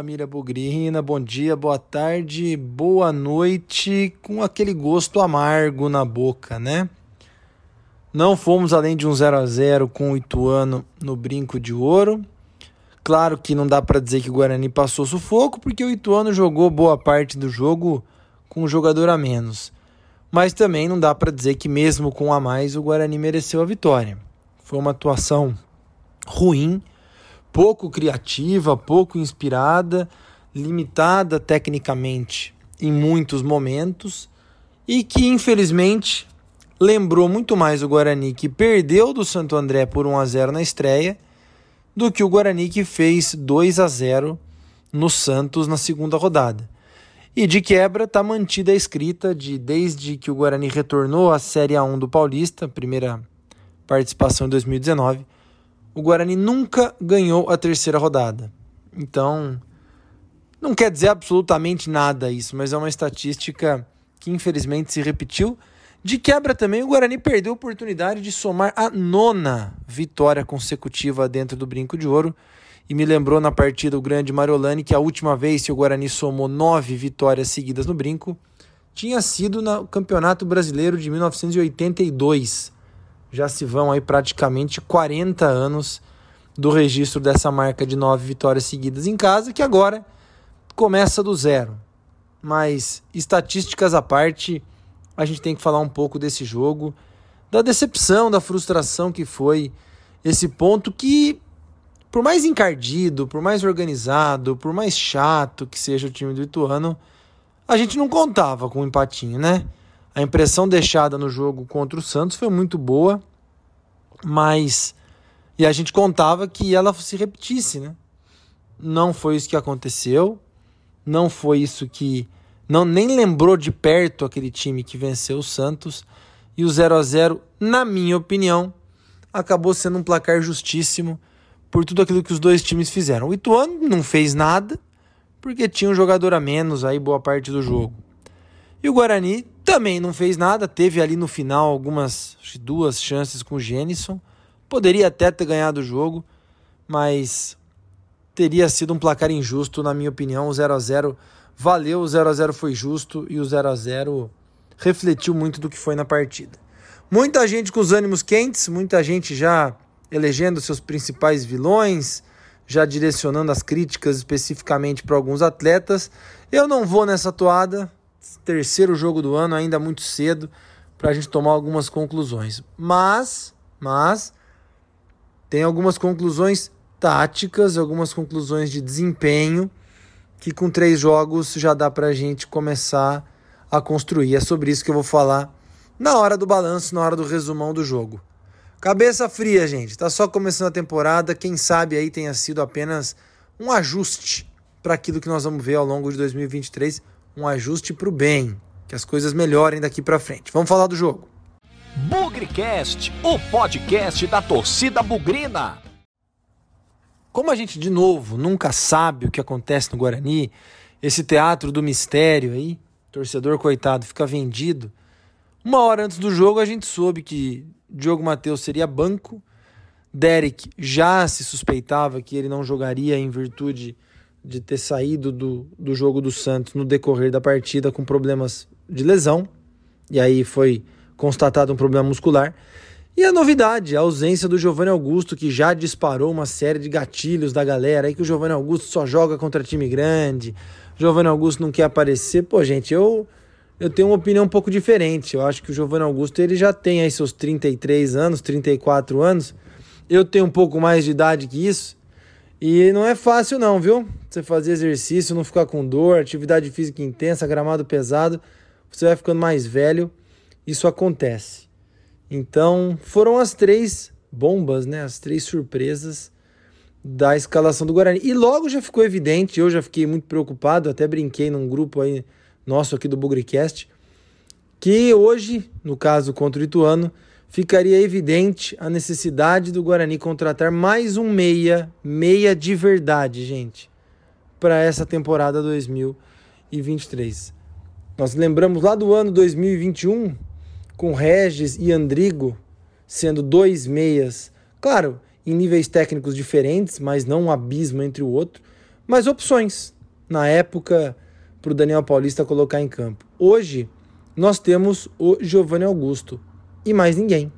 família Bugrina, bom dia, boa tarde, boa noite, com aquele gosto amargo na boca, né? Não fomos além de um 0 a 0 com o Ituano no brinco de ouro. Claro que não dá para dizer que o Guarani passou sufoco, porque o Ituano jogou boa parte do jogo com um jogador a menos. Mas também não dá para dizer que mesmo com a mais o Guarani mereceu a vitória. Foi uma atuação ruim pouco criativa, pouco inspirada, limitada tecnicamente em muitos momentos e que infelizmente lembrou muito mais o Guarani que perdeu do Santo André por 1 a 0 na estreia do que o Guarani que fez 2 a 0 no Santos na segunda rodada. E de quebra está mantida a escrita de desde que o Guarani retornou à Série A1 do Paulista, primeira participação em 2019, o Guarani nunca ganhou a terceira rodada. Então, não quer dizer absolutamente nada isso, mas é uma estatística que infelizmente se repetiu. De quebra também, o Guarani perdeu a oportunidade de somar a nona vitória consecutiva dentro do Brinco de Ouro. E me lembrou na partida o grande Mariolani que a última vez que o Guarani somou nove vitórias seguidas no Brinco tinha sido no Campeonato Brasileiro de 1982 já se vão aí praticamente 40 anos do registro dessa marca de nove vitórias seguidas em casa, que agora começa do zero. Mas estatísticas à parte, a gente tem que falar um pouco desse jogo, da decepção, da frustração que foi esse ponto que, por mais encardido, por mais organizado, por mais chato que seja o time do Ituano, a gente não contava com um empatinho, né? A impressão deixada no jogo contra o Santos foi muito boa, mas. E a gente contava que ela se repetisse, né? Não foi isso que aconteceu, não foi isso que. Não, nem lembrou de perto aquele time que venceu o Santos. E o 0 a 0 na minha opinião, acabou sendo um placar justíssimo por tudo aquilo que os dois times fizeram. O Ituano não fez nada, porque tinha um jogador a menos aí boa parte do jogo. E o Guarani também não fez nada, teve ali no final algumas duas chances com o Jenison. Poderia até ter ganhado o jogo, mas teria sido um placar injusto, na minha opinião. O 0 a 0 valeu, o 0 a 0 foi justo e o 0 a 0 refletiu muito do que foi na partida. Muita gente com os ânimos quentes, muita gente já elegendo seus principais vilões, já direcionando as críticas especificamente para alguns atletas. Eu não vou nessa toada, terceiro jogo do ano, ainda muito cedo para a gente tomar algumas conclusões. Mas, mas tem algumas conclusões táticas, algumas conclusões de desempenho que com três jogos já dá para a gente começar a construir. É sobre isso que eu vou falar na hora do balanço, na hora do resumão do jogo. Cabeça fria, gente. Tá só começando a temporada. Quem sabe aí tenha sido apenas um ajuste para aquilo que nós vamos ver ao longo de 2023 um ajuste para o bem, que as coisas melhorem daqui para frente. Vamos falar do jogo. Bugrecast, o podcast da torcida bugrina. Como a gente, de novo, nunca sabe o que acontece no Guarani, esse teatro do mistério aí, torcedor coitado, fica vendido. Uma hora antes do jogo, a gente soube que Diogo Matheus seria banco. Derek já se suspeitava que ele não jogaria em virtude de ter saído do, do jogo do Santos no decorrer da partida com problemas de lesão. E aí foi constatado um problema muscular. E a novidade, a ausência do Giovanni Augusto, que já disparou uma série de gatilhos da galera aí que o Giovanni Augusto só joga contra time grande. Giovanni Augusto não quer aparecer. Pô, gente, eu eu tenho uma opinião um pouco diferente. Eu acho que o Giovanni Augusto ele já tem aí seus 33 anos, 34 anos. Eu tenho um pouco mais de idade que isso. E não é fácil não, viu? Você fazer exercício, não ficar com dor, atividade física intensa, gramado pesado, você vai ficando mais velho, isso acontece. Então, foram as três bombas, né? As três surpresas da escalação do Guarani. E logo já ficou evidente, eu já fiquei muito preocupado, até brinquei num grupo aí nosso aqui do Bugricast, que hoje, no caso contra o Ituano, ficaria evidente a necessidade do Guarani contratar mais um meia, meia de verdade, gente, para essa temporada 2023. Nós lembramos lá do ano 2021, com Regis e Andrigo sendo dois meias, claro, em níveis técnicos diferentes, mas não um abismo entre o outro, mas opções na época para o Daniel Paulista colocar em campo. Hoje nós temos o Giovanni Augusto e mais ninguém.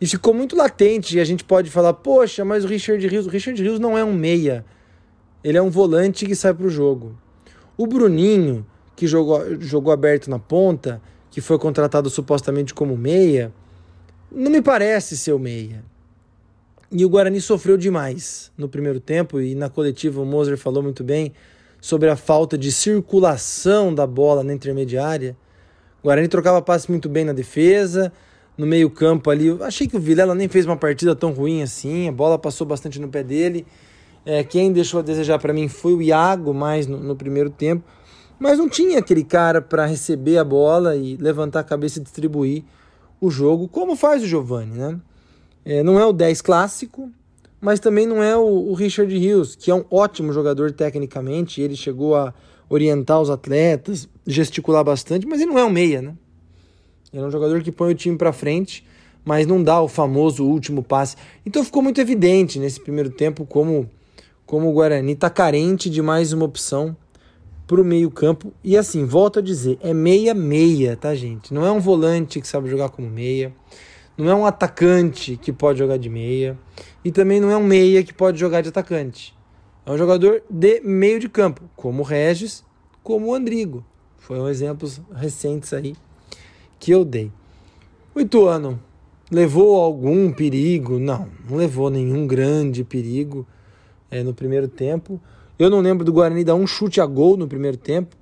E ficou muito latente e a gente pode falar, poxa, mas o Richard Rios, o Richard Rios não é um meia. Ele é um volante que sai para o jogo. O Bruninho, que jogou, jogou aberto na ponta, que foi contratado supostamente como meia, não me parece ser o meia. E o Guarani sofreu demais no primeiro tempo, e na coletiva o Moser falou muito bem sobre a falta de circulação da bola na intermediária. O Guarani trocava passes muito bem na defesa, no meio-campo ali. Eu achei que o Vilela nem fez uma partida tão ruim assim, a bola passou bastante no pé dele. É, quem deixou a desejar para mim foi o Iago, mais no, no primeiro tempo. Mas não tinha aquele cara para receber a bola e levantar a cabeça e distribuir o jogo, como faz o Giovani, né? É, não é o 10 clássico, mas também não é o, o, Richard Rios, que é um ótimo jogador tecnicamente. Ele chegou a orientar os atletas, gesticular bastante, mas ele não é um meia, né? Ele é um jogador que põe o time para frente, mas não dá o famoso último passe. Então ficou muito evidente nesse primeiro tempo como, como o Guarani está carente de mais uma opção para o meio-campo. E assim, volto a dizer, é meia-meia, tá, gente? Não é um volante que sabe jogar como meia não é um atacante que pode jogar de meia e também não é um meia que pode jogar de atacante. É um jogador de meio de campo, como o Regis, como o Andrigo. Foram exemplos recentes aí que eu dei. O Ituano levou algum perigo? Não, não levou nenhum grande perigo é, no primeiro tempo. Eu não lembro do Guarani dar um chute a gol no primeiro tempo.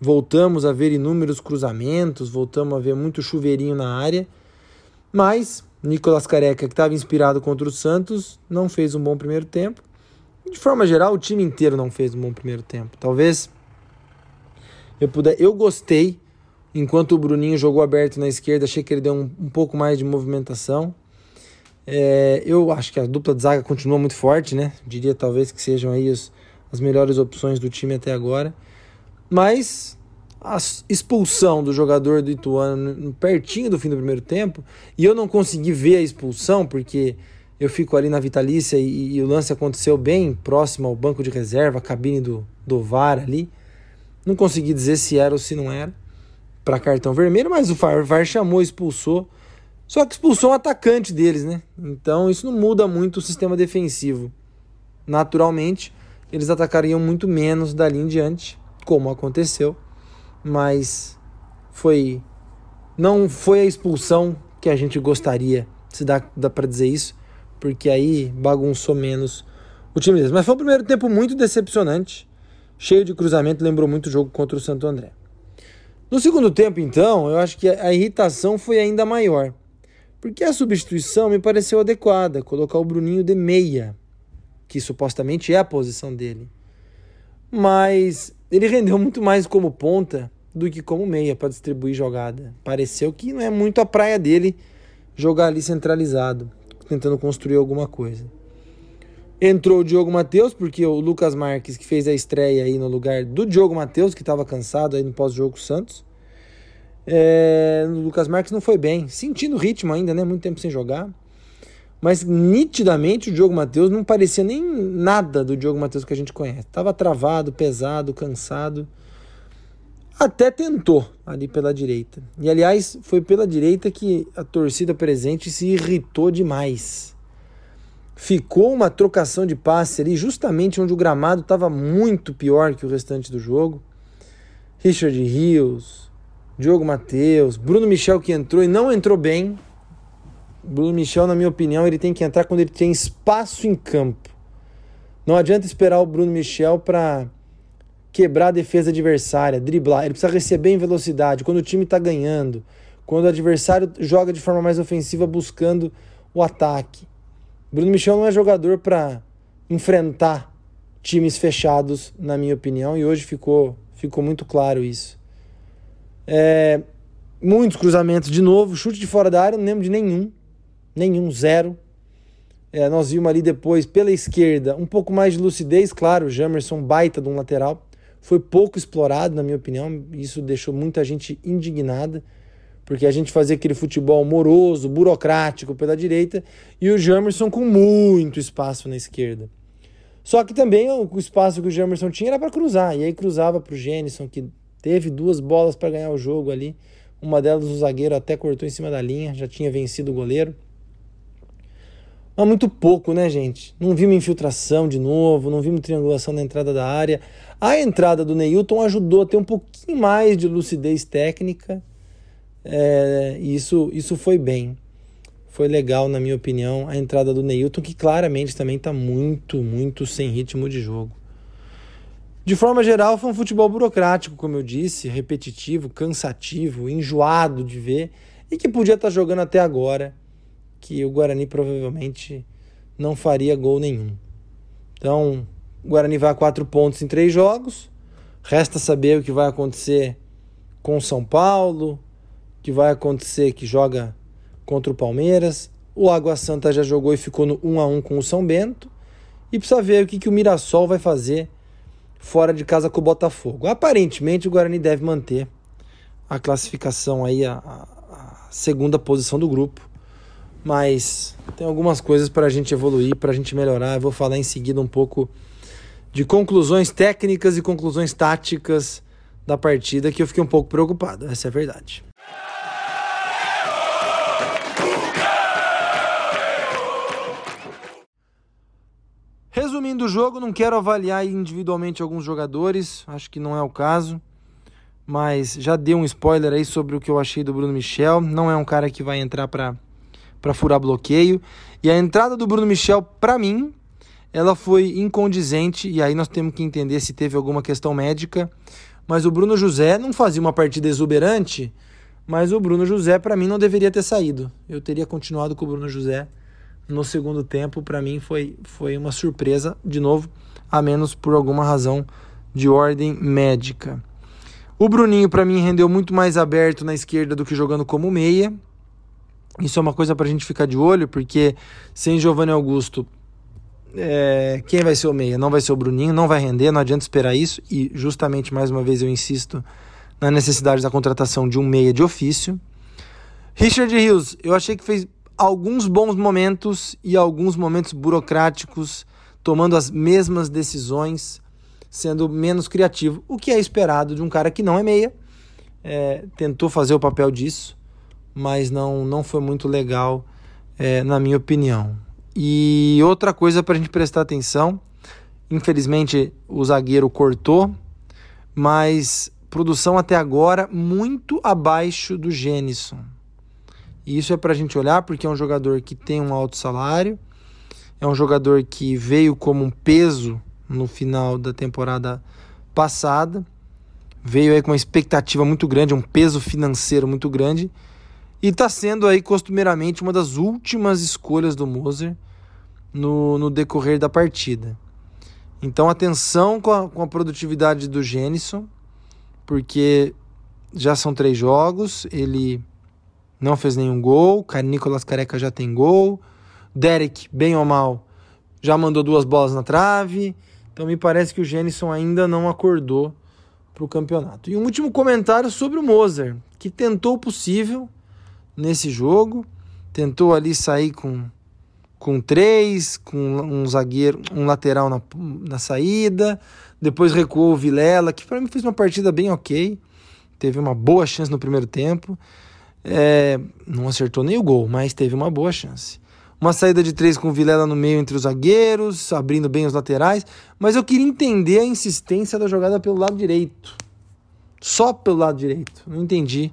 Voltamos a ver inúmeros cruzamentos, voltamos a ver muito chuveirinho na área. Mas Nicolas Careca, que estava inspirado contra o Santos, não fez um bom primeiro tempo. De forma geral, o time inteiro não fez um bom primeiro tempo. Talvez eu puder. Eu gostei enquanto o Bruninho jogou aberto na esquerda, achei que ele deu um, um pouco mais de movimentação. É, eu acho que a dupla de zaga continua muito forte, né? Diria talvez que sejam aí os, as melhores opções do time até agora. Mas a expulsão do jogador do Ituano pertinho do fim do primeiro tempo e eu não consegui ver a expulsão porque eu fico ali na Vitalícia e, e o lance aconteceu bem próximo ao banco de reserva, a cabine do, do VAR ali. Não consegui dizer se era ou se não era para cartão vermelho, mas o VAR, chamou, expulsou. Só que expulsou um atacante deles, né? Então isso não muda muito o sistema defensivo. Naturalmente, eles atacariam muito menos dali em diante, como aconteceu mas foi não foi a expulsão que a gente gostaria, se dá, dá para dizer isso, porque aí bagunçou menos o time deles. Mas foi um primeiro tempo muito decepcionante, cheio de cruzamento, lembrou muito o jogo contra o Santo André. No segundo tempo, então, eu acho que a irritação foi ainda maior, porque a substituição me pareceu adequada, colocar o Bruninho de meia, que supostamente é a posição dele. Mas ele rendeu muito mais como ponta do que como meia para distribuir jogada. Pareceu que não é muito a praia dele jogar ali centralizado, tentando construir alguma coisa. Entrou o Diogo Matheus, porque o Lucas Marques, que fez a estreia aí no lugar do Diogo Matheus, que estava cansado aí no pós-jogo Santos. É, o Lucas Marques não foi bem, sentindo o ritmo ainda, né? Muito tempo sem jogar. Mas nitidamente o Diogo Matheus não parecia nem nada do Diogo Matheus que a gente conhece. Tava travado, pesado, cansado. Até tentou ali pela direita. E aliás, foi pela direita que a torcida presente se irritou demais. Ficou uma trocação de passe ali, justamente onde o gramado estava muito pior que o restante do jogo. Richard Rios, Diogo Matheus, Bruno Michel que entrou e não entrou bem. Bruno Michel, na minha opinião, ele tem que entrar quando ele tem espaço em campo. Não adianta esperar o Bruno Michel para quebrar a defesa adversária, driblar. Ele precisa receber em velocidade. Quando o time está ganhando, quando o adversário joga de forma mais ofensiva buscando o ataque. Bruno Michel não é jogador para enfrentar times fechados, na minha opinião, e hoje ficou, ficou muito claro isso. É, muitos cruzamentos de novo, chute de fora da área, não lembro de nenhum, nenhum, zero. É, nós vimos ali depois pela esquerda um pouco mais de lucidez, claro, o Jamerson baita de um lateral, foi pouco explorado, na minha opinião. Isso deixou muita gente indignada, porque a gente fazia aquele futebol moroso, burocrático pela direita e o Jamerson com muito espaço na esquerda. Só que também o espaço que o Jamerson tinha era para cruzar. E aí cruzava para o Jenison, que teve duas bolas para ganhar o jogo ali. Uma delas o zagueiro até cortou em cima da linha, já tinha vencido o goleiro. Mas muito pouco, né, gente? Não vimos infiltração de novo, não vimos triangulação na entrada da área. A entrada do Neilton ajudou a ter um pouquinho mais de lucidez técnica. É, isso, isso foi bem foi legal, na minha opinião, a entrada do Neilton, que claramente também está muito, muito sem ritmo de jogo. De forma geral, foi um futebol burocrático, como eu disse, repetitivo, cansativo, enjoado de ver e que podia estar tá jogando até agora, que o Guarani provavelmente não faria gol nenhum. Então, o Guarani vai a quatro pontos em três jogos. Resta saber o que vai acontecer com São Paulo, que vai acontecer que joga contra o Palmeiras. O Água Santa já jogou e ficou no 1 a 1 com o São Bento. E precisa ver o que, que o Mirassol vai fazer fora de casa com o Botafogo. Aparentemente o Guarani deve manter a classificação aí, a, a segunda posição do grupo. Mas tem algumas coisas para a gente evoluir, para a gente melhorar. Eu vou falar em seguida um pouco de conclusões técnicas e conclusões táticas da partida que eu fiquei um pouco preocupado. Essa é a verdade. Resumindo o jogo, não quero avaliar individualmente alguns jogadores, acho que não é o caso, mas já dei um spoiler aí sobre o que eu achei do Bruno Michel. Não é um cara que vai entrar para para furar bloqueio. E a entrada do Bruno Michel, para mim, ela foi incondizente, e aí nós temos que entender se teve alguma questão médica. Mas o Bruno José não fazia uma partida exuberante, mas o Bruno José, para mim, não deveria ter saído. Eu teria continuado com o Bruno José no segundo tempo, para mim foi, foi uma surpresa, de novo, a menos por alguma razão de ordem médica. O Bruninho, para mim, rendeu muito mais aberto na esquerda do que jogando como meia. Isso é uma coisa para a gente ficar de olho, porque sem Giovanni Augusto, é, quem vai ser o meia? Não vai ser o Bruninho, não vai render, não adianta esperar isso. E justamente, mais uma vez, eu insisto na necessidade da contratação de um meia de ofício. Richard Rios, eu achei que fez alguns bons momentos e alguns momentos burocráticos, tomando as mesmas decisões, sendo menos criativo, o que é esperado de um cara que não é meia. É, tentou fazer o papel disso, mas não, não foi muito legal, é, na minha opinião. E outra coisa para a gente prestar atenção: infelizmente o zagueiro cortou, mas produção até agora muito abaixo do Gênison. E isso é para a gente olhar porque é um jogador que tem um alto salário, é um jogador que veio como um peso no final da temporada passada, veio aí com uma expectativa muito grande, um peso financeiro muito grande, e está sendo aí costumeiramente uma das últimas escolhas do Moser no, no decorrer da partida. Então atenção com a, com a produtividade do Gênison, porque já são três jogos, ele não fez nenhum gol. Nicolas Careca já tem gol. Derek, bem ou mal, já mandou duas bolas na trave. Então me parece que o Jenison ainda não acordou para o campeonato. E um último comentário sobre o Moser, que tentou o possível nesse jogo, tentou ali sair com com três, com um zagueiro, um lateral na, na saída, depois recuou o Vilela, que para mim fez uma partida bem ok, teve uma boa chance no primeiro tempo, é, não acertou nem o gol, mas teve uma boa chance. Uma saída de três com o Vilela no meio entre os zagueiros, abrindo bem os laterais. Mas eu queria entender a insistência da jogada pelo lado direito. Só pelo lado direito. Não entendi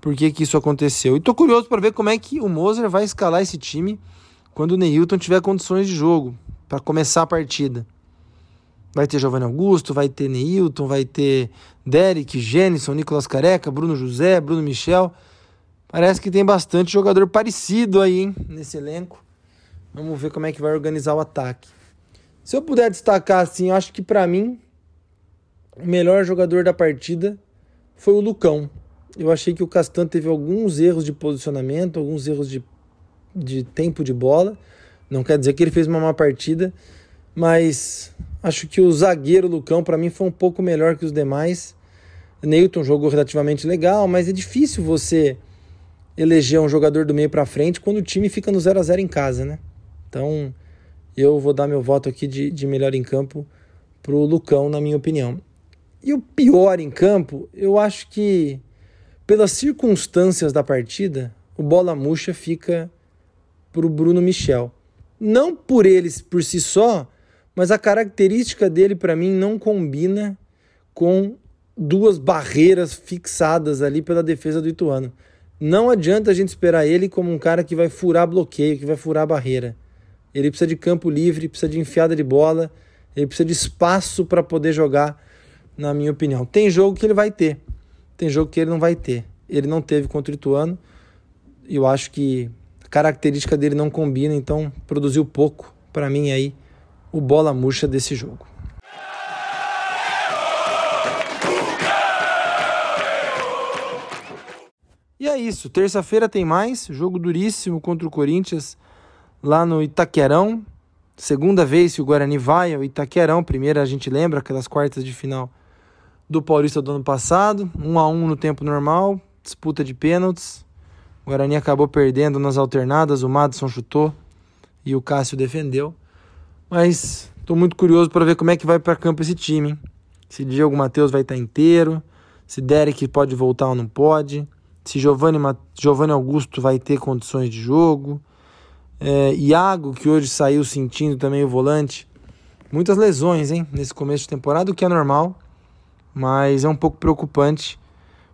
por que, que isso aconteceu. E tô curioso para ver como é que o Moser vai escalar esse time quando o Neilton tiver condições de jogo para começar a partida. Vai ter Giovanni Augusto, vai ter Neilton, vai ter Derek, Jenison, Nicolas Careca, Bruno José, Bruno Michel. Parece que tem bastante jogador parecido aí, hein, nesse elenco. Vamos ver como é que vai organizar o ataque. Se eu puder destacar assim, acho que para mim o melhor jogador da partida foi o Lucão. Eu achei que o Castan teve alguns erros de posicionamento, alguns erros de, de tempo de bola. Não quer dizer que ele fez uma má partida, mas acho que o zagueiro Lucão para mim foi um pouco melhor que os demais. Newton jogou relativamente legal, mas é difícil você eleger um jogador do meio para frente quando o time fica no 0 a 0 em casa, né? Então, eu vou dar meu voto aqui de, de melhor em campo pro Lucão, na minha opinião. E o pior em campo, eu acho que pelas circunstâncias da partida, o bola murcha fica pro Bruno Michel. Não por eles por si só, mas a característica dele para mim não combina com duas barreiras fixadas ali pela defesa do Ituano. Não adianta a gente esperar ele como um cara que vai furar bloqueio, que vai furar barreira. Ele precisa de campo livre, precisa de enfiada de bola, ele precisa de espaço para poder jogar, na minha opinião. Tem jogo que ele vai ter, tem jogo que ele não vai ter. Ele não teve contra o Ituano, eu acho que a característica dele não combina, então produziu pouco para mim aí o bola murcha desse jogo. E é isso, terça-feira tem mais, jogo duríssimo contra o Corinthians lá no Itaquerão. Segunda vez que o Guarani vai ao Itaquerão, primeira a gente lembra aquelas quartas de final do Paulista do ano passado, um a um no tempo normal, disputa de pênaltis. O Guarani acabou perdendo nas alternadas, o Madison chutou e o Cássio defendeu. Mas estou muito curioso para ver como é que vai para campo esse time. Hein? Se Diego Matheus vai estar tá inteiro, se Derek pode voltar ou não pode, se Giovanni, Giovanni Augusto vai ter condições de jogo. É, Iago, que hoje saiu sentindo também o volante. Muitas lesões, hein, nesse começo de temporada, o que é normal, mas é um pouco preocupante,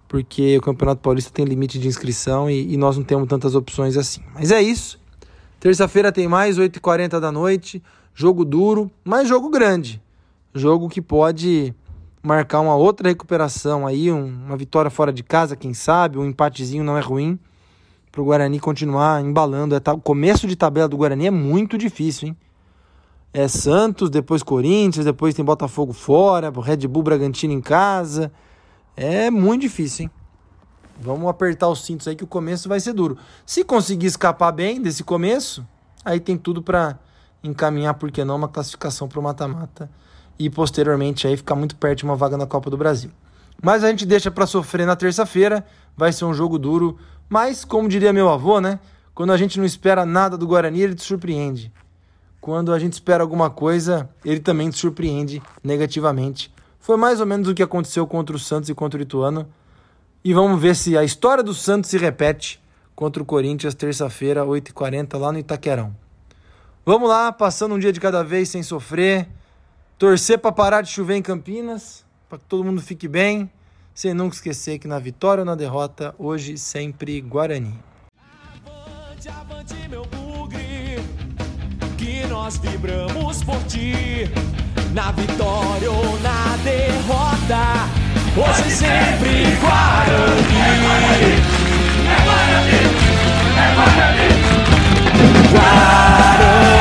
porque o Campeonato Paulista tem limite de inscrição e, e nós não temos tantas opções assim. Mas é isso. Terça-feira tem mais, 8h40 da noite. Jogo duro, mas jogo grande. Jogo que pode marcar uma outra recuperação aí, um, uma vitória fora de casa, quem sabe, um empatezinho não é ruim para o Guarani continuar embalando. É, o começo de tabela do Guarani é muito difícil, hein? É Santos, depois Corinthians, depois tem Botafogo fora, Red Bull Bragantino em casa. É muito difícil, hein? Vamos apertar os cintos aí que o começo vai ser duro. Se conseguir escapar bem desse começo, aí tem tudo para encaminhar, por que não, uma classificação para o mata-mata e posteriormente aí ficar muito perto de uma vaga na Copa do Brasil. Mas a gente deixa para sofrer na terça-feira, vai ser um jogo duro, mas como diria meu avô, né? Quando a gente não espera nada do Guarani, ele te surpreende. Quando a gente espera alguma coisa, ele também te surpreende negativamente. Foi mais ou menos o que aconteceu contra o Santos e contra o Ituano. E vamos ver se a história do Santos se repete contra o Corinthians, terça-feira, 8h40, lá no Itaquerão. Vamos lá, passando um dia de cada vez sem sofrer torcer para parar de chover em Campinas, para que todo mundo fique bem, sem nunca esquecer que na vitória ou na derrota, hoje sempre Guarani. Avante, avante, meu bugre, que nós vibramos por ti, na vitória ou na derrota, hoje sempre Guarani. É Guarani, é Guarani, é Guarani. Guarani.